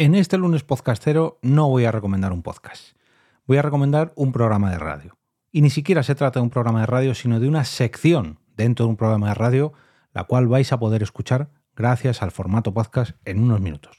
En este lunes podcastero no voy a recomendar un podcast. Voy a recomendar un programa de radio. Y ni siquiera se trata de un programa de radio, sino de una sección dentro de un programa de radio, la cual vais a poder escuchar gracias al formato podcast en unos minutos.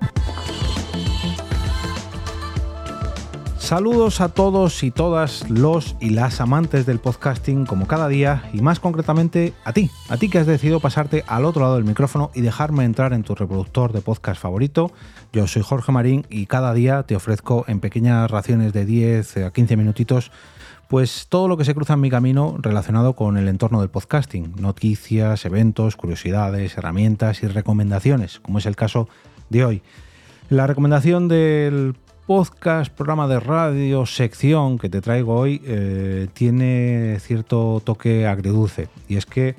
Saludos a todos y todas los y las amantes del podcasting como cada día y más concretamente a ti, a ti que has decidido pasarte al otro lado del micrófono y dejarme entrar en tu reproductor de podcast favorito. Yo soy Jorge Marín y cada día te ofrezco en pequeñas raciones de 10 a 15 minutitos pues todo lo que se cruza en mi camino relacionado con el entorno del podcasting, noticias, eventos, curiosidades, herramientas y recomendaciones, como es el caso de hoy. La recomendación del podcast, programa de radio, sección que te traigo hoy eh, tiene cierto toque agridulce. Y es que,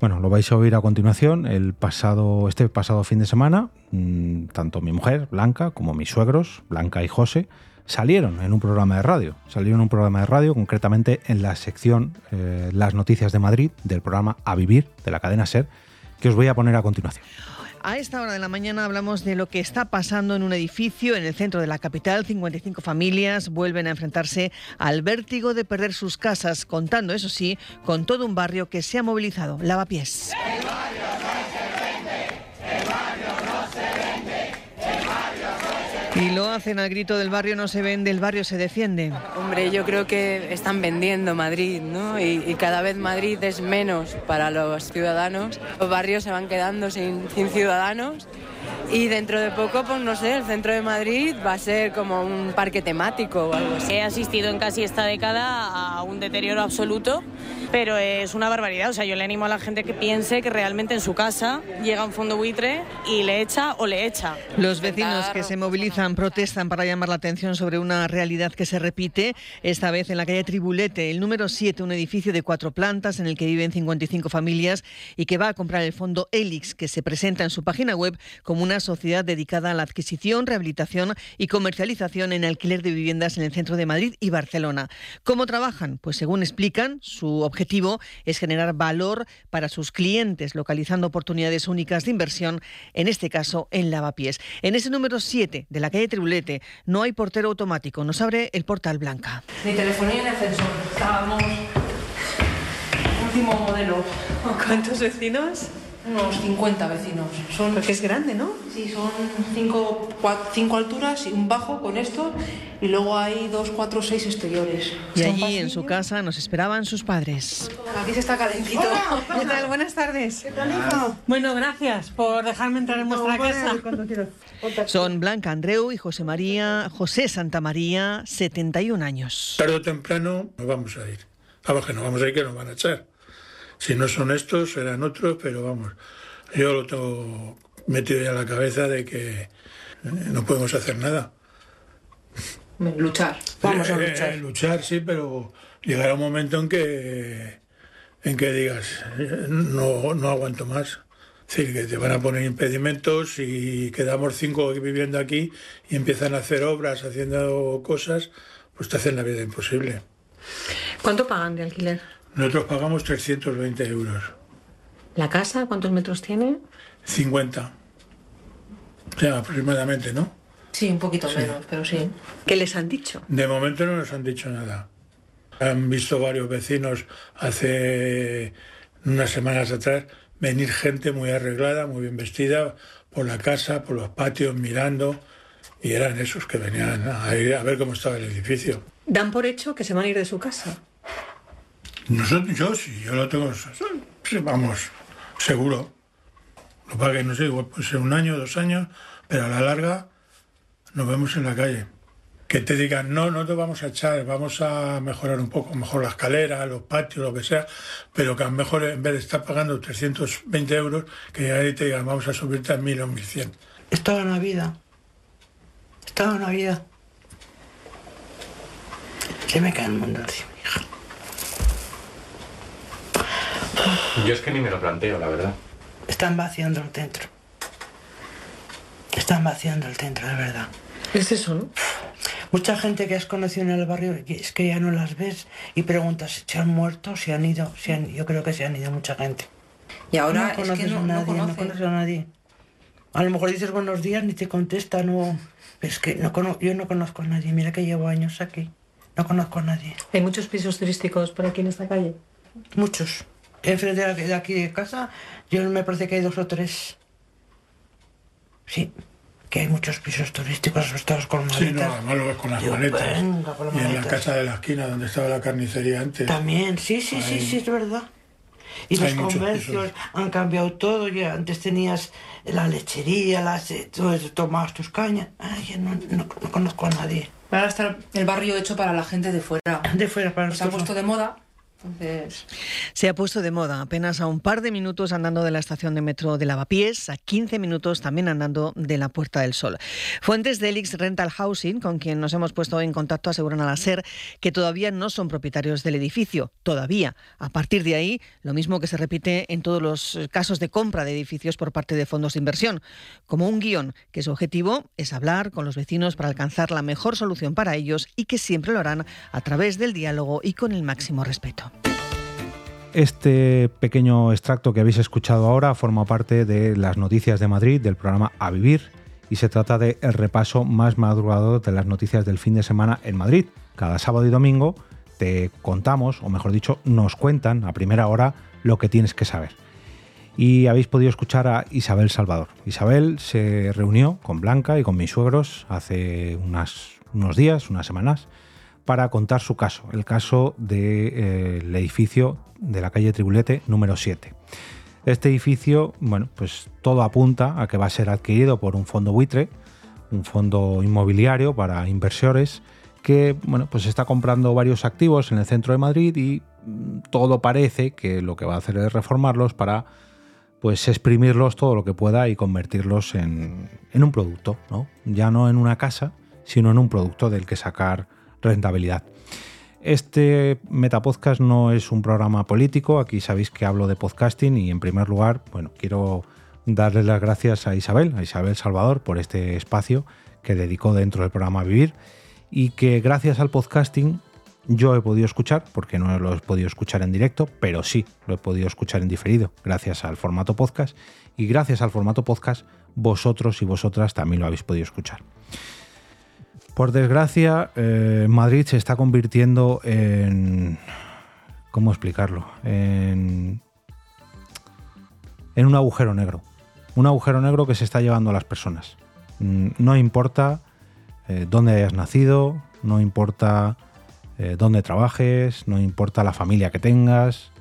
bueno, lo vais a oír a continuación. El pasado, este pasado fin de semana, mmm, tanto mi mujer, Blanca, como mis suegros, Blanca y José, salieron en un programa de radio. Salieron en un programa de radio, concretamente en la sección eh, Las Noticias de Madrid, del programa A Vivir, de la cadena Ser, que os voy a poner a continuación. A esta hora de la mañana hablamos de lo que está pasando en un edificio en el centro de la capital. 55 familias vuelven a enfrentarse al vértigo de perder sus casas, contando, eso sí, con todo un barrio que se ha movilizado. Lavapiés. El no se vende, el barrio no se vende, el barrio no se vende. Y lo hacen al grito del barrio no se vende, el barrio se defiende. Hombre, yo creo que están vendiendo Madrid, ¿no? Y, y, cada vez Madrid es menos para los ciudadanos. Los barrios se van quedando sin, sin ciudadanos. Y dentro de poco, pues no sé, el centro de Madrid va a ser como un parque temático o algo así. He asistido en casi esta década a un deterioro absoluto, pero es una barbaridad. O sea, yo le animo a la gente que piense que realmente en su casa llega un fondo buitre y le echa o le echa. Los vecinos que se movilizan protestan para llamar la atención sobre una realidad que se repite, esta vez en la calle Tribulete, el número 7, un edificio de cuatro plantas en el que viven 55 familias y que va a comprar el fondo Elix, que se presenta en su página web como una sociedad dedicada a la adquisición, rehabilitación y comercialización en alquiler de viviendas en el centro de Madrid y Barcelona. ¿Cómo trabajan? Pues según explican, su objetivo es generar valor para sus clientes, localizando oportunidades únicas de inversión, en este caso en lavapiés. En ese número 7 de la calle Tribulete no hay portero automático, nos abre el portal Blanca. Ni telefonía ni ascensor. Estábamos último modelo. ¿Cuántos vecinos? Unos 50 vecinos. Son, Porque es grande, ¿no? Sí, son cinco, cuatro, cinco alturas y un bajo con esto. Y luego hay dos, cuatro, seis exteriores. Y allí en su casa nos esperaban sus padres. Aquí se está calentito. Hola, ¿Qué tal? Buenas tardes. ¿Qué tal, hijo? Bueno, gracias por dejarme entrar en vuestra No, casa. Son Blanca Andreu y José María, José Santa María, 71 años. Tarde o temprano nos vamos a ir. Vamos que nos vamos a ir, que nos van a echar. Si no son estos, serán otros, pero vamos, yo lo tengo metido ya en la cabeza de que eh, no podemos hacer nada. Luchar. Vamos a Eh, luchar. eh, luchar, sí, pero llegará un momento en que, en que digas, no, no aguanto más. Es decir, que te van a poner impedimentos y quedamos cinco viviendo aquí y empiezan a hacer obras, haciendo cosas, pues te hacen la vida imposible. ¿Cuánto pagan de alquiler? Nosotros pagamos 320 euros. ¿La casa cuántos metros tiene? 50. O sea, aproximadamente, ¿no? Sí, un poquito menos, pero sí. ¿Qué les han dicho? De momento no nos han dicho nada. Han visto varios vecinos hace unas semanas atrás venir gente muy arreglada, muy bien vestida, por la casa, por los patios, mirando, y eran esos que venían a ir a ver cómo estaba el edificio. Dan por hecho que se van a ir de su casa. Nosotros, yo sí, yo lo tengo, vamos, seguro. Lo pague, no sé, igual puede ser un año, dos años, pero a la larga nos vemos en la calle. Que te digan, no, no te vamos a echar, vamos a mejorar un poco, mejor la escalera, los patios, lo que sea, pero que a lo mejor en vez de estar pagando 320 euros, que ahí te digan, vamos a subirte a 1000 o 1100. Es toda una vida. Es toda una vida. Se me cae el mundo encima, Yo es que ni me lo planteo, la verdad. Están vaciando el centro. Están vaciando el centro, es verdad. Es eso, ¿no? Mucha gente que has conocido en el barrio es que ya no las ves y preguntas si han muerto, si han ido. Si han, yo creo que se han ido mucha gente. Y ahora no es que conoces no, a no nadie, no, conoces. conoces a nadie. A lo mejor dices buenos días ni te contesta, no. Pero es que no cono- yo no conozco a nadie. Mira que llevo años aquí. No conozco a nadie. Hay muchos pisos turísticos por aquí en esta calle. Muchos. Enfrente de aquí- de aquí de casa, yo me parece que hay dos o tres. Sí, que hay muchos pisos turísticos asustados con Sí, maletas. no, además lo ves con las Yo, maletas. venga, con las y en la casa de la esquina donde estaba la carnicería antes. También, sí, sí, sí, Hay- sí, es verdad. Y hay los comercios pisos. han cambiado todo. Ya antes tenías la lechería, las, eh, todo eso, tomabas tus cañas. Ay, no, no- no conozco a nadie. Ahora está el barrio hecho para la gente de fuera. De fuera para Se ha nosotros. puesto de moda. Se ha puesto de moda, apenas a un par de minutos andando de la estación de metro de Lavapiés, a 15 minutos también andando de la Puerta del Sol. Fuentes de Elix Rental Housing, con quien nos hemos puesto en contacto, aseguran a la SER que todavía no son propietarios del edificio, todavía. A partir de ahí, lo mismo que se repite en todos los casos de compra de edificios por parte de fondos de inversión, como un guion que su objetivo es hablar con los vecinos para alcanzar la mejor solución para ellos y que siempre lo harán a través del diálogo y con el máximo respeto. Este pequeño extracto que habéis escuchado ahora forma parte de las noticias de Madrid del programa A Vivir y se trata de el repaso más madrugador de las noticias del fin de semana en Madrid. Cada sábado y domingo te contamos, o mejor dicho, nos cuentan a primera hora lo que tienes que saber. Y habéis podido escuchar a Isabel Salvador. Isabel se reunió con Blanca y con mis suegros hace unos días, unas semanas, para contar su caso, el caso del edificio de la calle Tribulete número 7. Este edificio, bueno, pues todo apunta a que va a ser adquirido por un fondo buitre, un fondo inmobiliario para inversores que, bueno, pues está comprando varios activos en el centro de Madrid y mm, todo parece que lo que va a hacer es reformarlos para pues exprimirlos todo lo que pueda y convertirlos en, en un producto, ¿no? Ya no en una casa, sino en un producto del que sacar rentabilidad. Este Metapodcast no es un programa político, aquí sabéis que hablo de podcasting y en primer lugar, bueno, quiero darles las gracias a Isabel, a Isabel Salvador, por este espacio que dedicó dentro del programa Vivir y que gracias al podcasting yo he podido escuchar, porque no lo he podido escuchar en directo, pero sí lo he podido escuchar en diferido, gracias al formato podcast y gracias al formato podcast vosotros y vosotras también lo habéis podido escuchar. Por desgracia, eh, Madrid se está convirtiendo en... ¿Cómo explicarlo? En, un agujero negro. Un agujero negro que se está llevando a las personas. Mm, No importa eh, dónde hayas nacido, no importa eh, dónde trabajes, no importa la familia que tengas,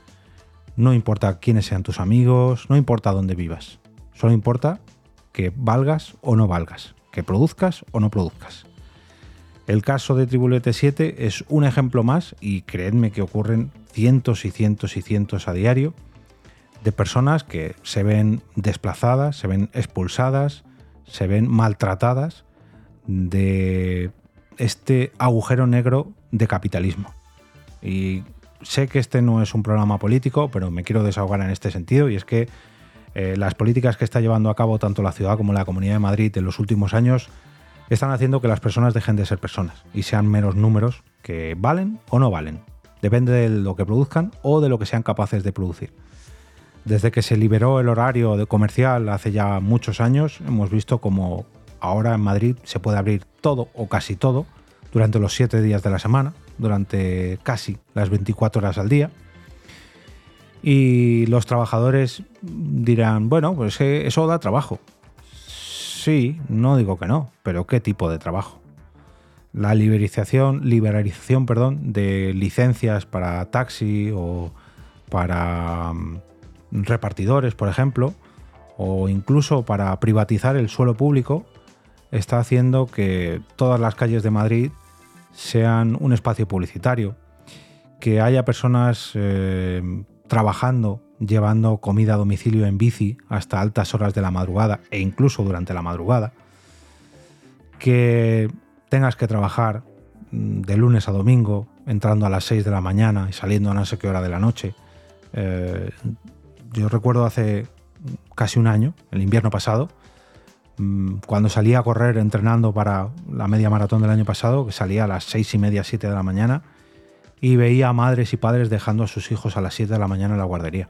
no importa quiénes sean tus amigos, no importa dónde vivas. Solo importa que valgas o no valgas, que produzcas o no produzcas. El caso de Tribulete 7 es un ejemplo más y creedme que ocurren cientos y cientos y cientos a diario de personas que se ven desplazadas, se ven expulsadas, se ven maltratadas de este agujero negro de capitalismo. Y sé que este no es un programa político, pero me quiero desahogar en este sentido y es que eh, las políticas que está llevando a cabo tanto la ciudad como la Comunidad de Madrid en los últimos años están haciendo que las personas dejen de ser personas y sean meros números que valen o no valen. Depende de lo que produzcan o de lo que sean capaces de producir. Desde que se liberó el horario de comercial hace ya muchos años, hemos visto como ahora en Madrid se puede abrir todo o casi todo durante los siete días de la semana, durante casi las 24 horas al día. Y los trabajadores dirán, bueno, pues eso da trabajo. Sí, no digo que no, pero ¿qué tipo de trabajo? La liberalización, liberalización perdón, de licencias para taxi o para mm, repartidores, por ejemplo, o incluso para privatizar el suelo público, está haciendo que todas las calles de Madrid sean un espacio publicitario, que haya personas eh, trabajando, llevando comida a domicilio en bici hasta altas horas de la madrugada e incluso durante la madrugada, que tengas que trabajar mm, de lunes a domingo, entrando a las 6 de la mañana y saliendo a no sé qué hora de la noche. Eh, yo recuerdo hace casi un año, el invierno pasado, mm, cuando salía a correr entrenando para la media maratón del año pasado, que salía a las seis y media, siete de la mañana, y veía a madres y padres dejando a sus hijos a las 7 de la mañana en la guardería.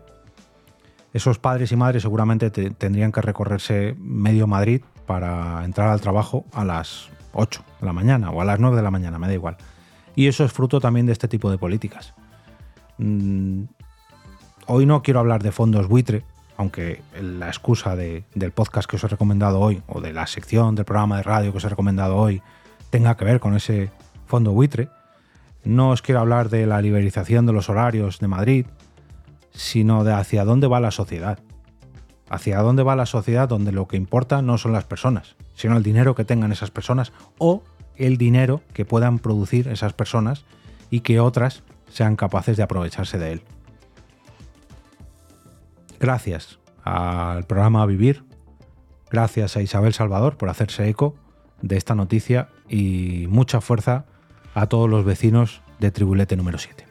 Esos padres y madres seguramente tendrían que recorrerse medio Madrid para entrar al trabajo a las 8 de la mañana o a las 9 de la mañana, me da igual. Y eso es fruto también de este tipo de políticas. Mm, hoy no quiero hablar de fondos buitre, aunque la excusa del podcast que os he recomendado hoy, o de la sección del programa de radio que os he recomendado hoy, tenga que ver con ese fondo buitre. No os quiero hablar de la liberalización de los horarios de Madrid, sino de hacia dónde va la sociedad. Hacia dónde va la sociedad donde lo que importa no son las personas, sino el dinero que tengan esas personas o el dinero que puedan producir esas personas y que otras sean capaces de aprovecharse de él. Gracias al programa Vivir, gracias a Isabel Salvador por hacerse eco de esta noticia y mucha fuerza a todos los vecinos de Tribulete número 7.